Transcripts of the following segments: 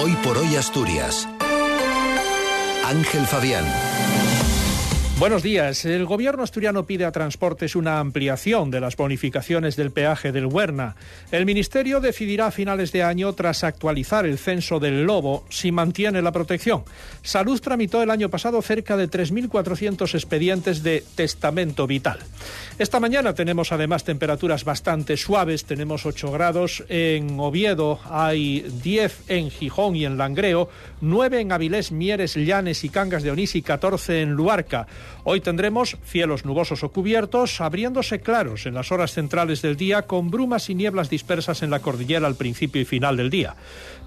Hoy por hoy Asturias. Ángel Fabián. Buenos días. El gobierno asturiano pide a Transportes una ampliación de las bonificaciones del peaje del Huerna. El ministerio decidirá a finales de año, tras actualizar el censo del lobo, si mantiene la protección. Salud tramitó el año pasado cerca de 3.400 expedientes de testamento vital. Esta mañana tenemos además temperaturas bastante suaves. Tenemos 8 grados en Oviedo, hay 10 en Gijón y en Langreo, 9 en Avilés, Mieres, Llanes y Cangas de Onís y 14 en Luarca. Hoy tendremos cielos nubosos o cubiertos, abriéndose claros en las horas centrales del día, con brumas y nieblas dispersas en la cordillera al principio y final del día.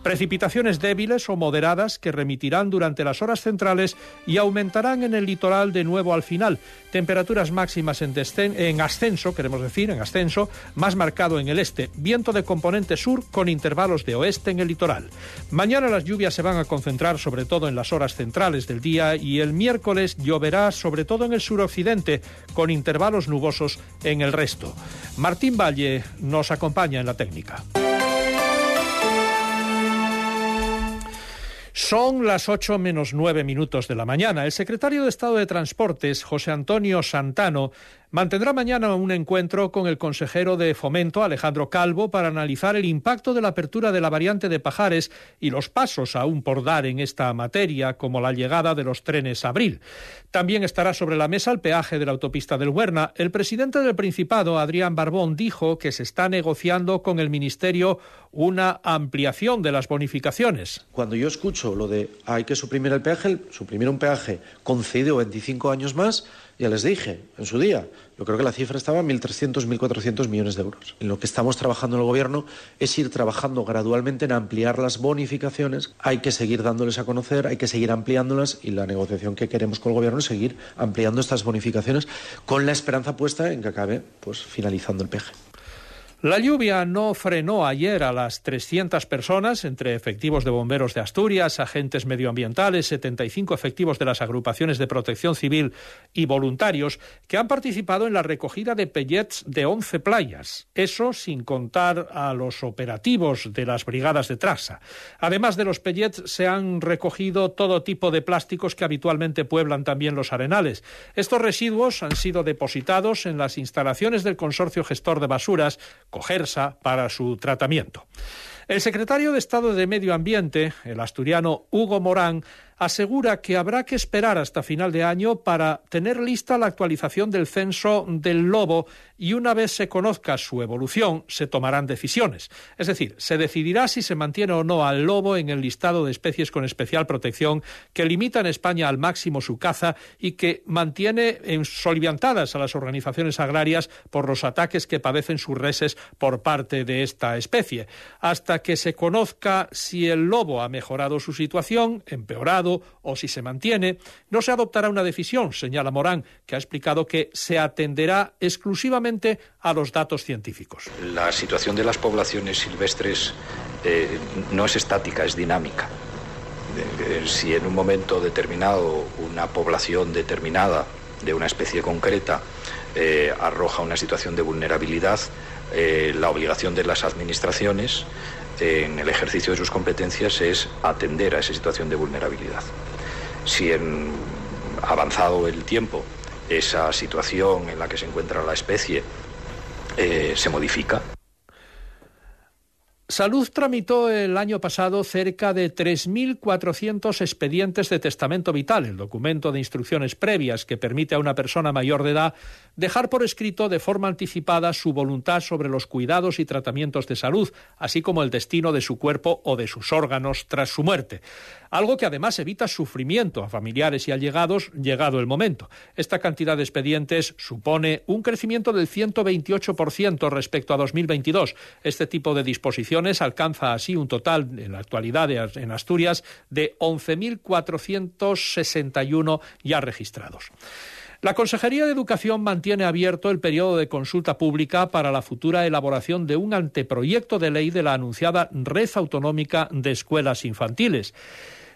Precipitaciones débiles o moderadas que remitirán durante las horas centrales y aumentarán en el litoral de nuevo al final. Temperaturas máximas en, en ascenso, queremos decir, en ascenso, más marcado en el este. Viento de componente sur con intervalos de oeste en el litoral. Mañana las lluvias se van a concentrar sobre todo en las horas centrales del día y el miércoles lloverá sobre todo en el suroccidente con intervalos nubosos en el resto. Martín Valle nos acompaña en la técnica. Son las 8 menos 9 minutos de la mañana. El secretario de Estado de Transportes, José Antonio Santano, mantendrá mañana un encuentro con el consejero de Fomento, Alejandro Calvo, para analizar el impacto de la apertura de la variante de Pajares y los pasos aún por dar en esta materia, como la llegada de los trenes Abril. También estará sobre la mesa el peaje de la autopista del Huerna. El presidente del Principado, Adrián Barbón, dijo que se está negociando con el Ministerio una ampliación de las bonificaciones. Cuando yo escucho lo de hay que suprimir el peaje, suprimir un peaje concedido 25 años más, ya les dije en su día, yo creo que la cifra estaba en 1.300, 1.400 millones de euros. En lo que estamos trabajando en el Gobierno es ir trabajando gradualmente en ampliar las bonificaciones. Hay que seguir dándoles a conocer, hay que seguir ampliándolas y la negociación que queremos con el Gobierno es seguir ampliando estas bonificaciones con la esperanza puesta en que acabe pues, finalizando el peje. La lluvia no frenó ayer a las 300 personas, entre efectivos de bomberos de Asturias, agentes medioambientales, 75 efectivos de las agrupaciones de protección civil y voluntarios, que han participado en la recogida de pellets de 11 playas. Eso sin contar a los operativos de las brigadas de traza. Además de los pellets, se han recogido todo tipo de plásticos que habitualmente pueblan también los arenales. Estos residuos han sido depositados en las instalaciones del Consorcio Gestor de Basuras, Cogersa para su tratamiento. El secretario de Estado de Medio Ambiente, el asturiano Hugo Morán, asegura que habrá que esperar hasta final de año para tener lista la actualización del censo del lobo y una vez se conozca su evolución se tomarán decisiones. Es decir, se decidirá si se mantiene o no al lobo en el listado de especies con especial protección que limita en España al máximo su caza y que mantiene en soliviantadas a las organizaciones agrarias por los ataques que padecen sus reses por parte de esta especie. Hasta que se conozca si el lobo ha mejorado su situación, empeorado, o si se mantiene, no se adoptará una decisión, señala Morán, que ha explicado que se atenderá exclusivamente a los datos científicos. La situación de las poblaciones silvestres eh, no es estática, es dinámica. Eh, si en un momento determinado una población determinada de una especie concreta eh, arroja una situación de vulnerabilidad, la obligación de las administraciones en el ejercicio de sus competencias es atender a esa situación de vulnerabilidad. Si en avanzado el tiempo esa situación en la que se encuentra la especie eh, se modifica, Salud tramitó el año pasado cerca de 3.400 expedientes de testamento vital, el documento de instrucciones previas que permite a una persona mayor de edad dejar por escrito de forma anticipada su voluntad sobre los cuidados y tratamientos de salud, así como el destino de su cuerpo o de sus órganos tras su muerte algo que además evita sufrimiento a familiares y allegados llegado el momento. Esta cantidad de expedientes supone un crecimiento del 128% respecto a 2022. Este tipo de disposiciones alcanza así un total en la actualidad en Asturias de 11.461 ya registrados. La Consejería de Educación mantiene abierto el periodo de consulta pública para la futura elaboración de un anteproyecto de ley de la anunciada Red Autonómica de Escuelas Infantiles.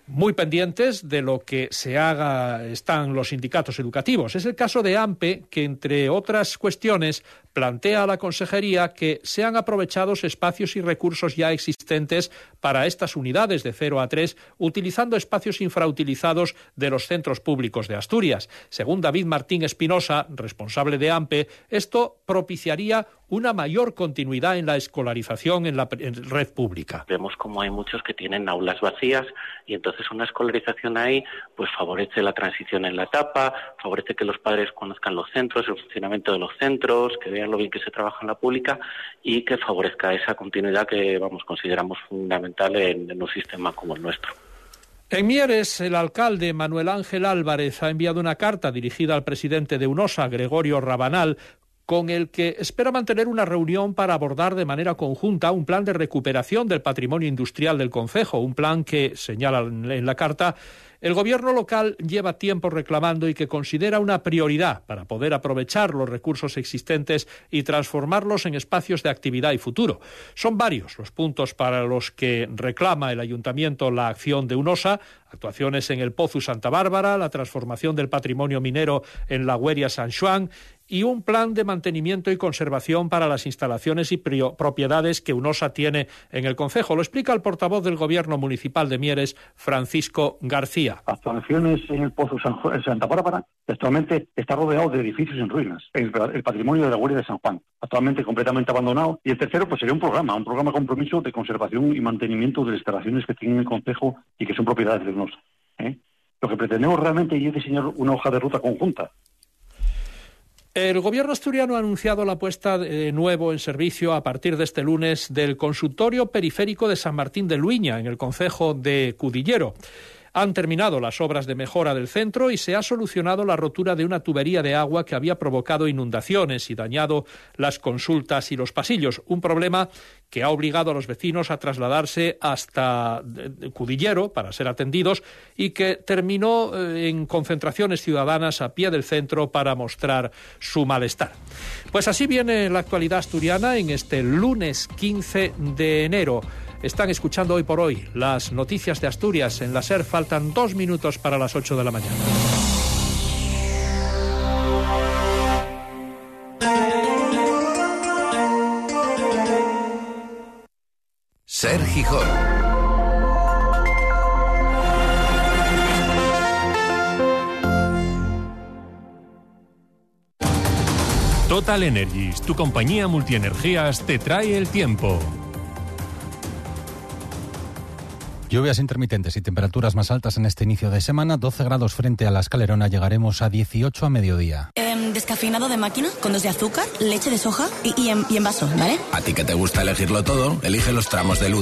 Muy pendientes de lo que se haga están los sindicatos educativos. Es el caso de AMPE, que entre otras cuestiones plantea a la Consejería que sean aprovechados espacios y recursos ya existentes para estas unidades de 0 a 3, utilizando espacios infrautilizados de los centros públicos de Asturias. Según David Martín Espinosa, responsable de AMPE, esto propiciaría una mayor continuidad en la escolarización en la red pública. Vemos como hay muchos que tienen aulas vacías y entonces una escolarización ahí pues favorece la transición en la etapa, favorece que los padres conozcan los centros, el funcionamiento de los centros, que vean lo bien que se trabaja en la pública y que favorezca esa continuidad que vamos consideramos fundamental en, en un sistema como el nuestro. En Mieres, el alcalde Manuel Ángel Álvarez ha enviado una carta dirigida al presidente de UNOSA, Gregorio Rabanal, con el que espera mantener una reunión para abordar de manera conjunta un plan de recuperación del patrimonio industrial del Concejo, un plan que, señala en la carta, el gobierno local lleva tiempo reclamando y que considera una prioridad para poder aprovechar los recursos existentes y transformarlos en espacios de actividad y futuro. Son varios los puntos para los que reclama el ayuntamiento la acción de UNOSA, actuaciones en el Pozo Santa Bárbara, la transformación del patrimonio minero en la Hueria San Juan y un plan de mantenimiento y conservación para las instalaciones y propiedades que UNOSA tiene en el Concejo. Lo explica el portavoz del Gobierno Municipal de Mieres, Francisco García. Actuaciones en el Pozo Santa Bárbara actualmente está rodeado de edificios en ruinas, el, patrimonio de la Guardia de San Juan, actualmente completamente abandonado. Y el tercero, pues sería un programa, un programa compromiso de conservación y mantenimiento de las instalaciones que tiene el Concejo y que son propiedades de UNOSA. ¿eh? Lo que pretendemos realmente es diseñar una hoja de ruta conjunta el gobierno asturiano ha anunciado la puesta de nuevo en servicio a partir de este lunes del consultorio periférico de San Martín de Luiña, en el concejo de Cudillero. Han terminado las obras de mejora del centro y se ha solucionado la rotura de una tubería de agua que había provocado inundaciones y dañado las consultas y los pasillos. Un problema que ha obligado a los vecinos a trasladarse hasta eh, Cudillero para ser atendidos y que terminó eh, en concentraciones ciudadanas a pie del centro para mostrar su malestar. Pues así viene la actualidad asturiana en este lunes 15 de enero. Están escuchando hoy por hoy las noticias de Asturias. En la SER faltan dos minutos para las ocho de la mañana. Ser Gijón. Total Energies, tu compañía multienergías, te trae el tiempo. Lluvias intermitentes y temperaturas más altas en este inicio de semana. 12 grados frente a la escalerona. Llegaremos a 18 a mediodía. Em, descafeinado de máquina, con dos de azúcar, leche de soja y, en, y en vaso, ¿vale? A ti que te gusta elegirlo todo, elige los tramos de luz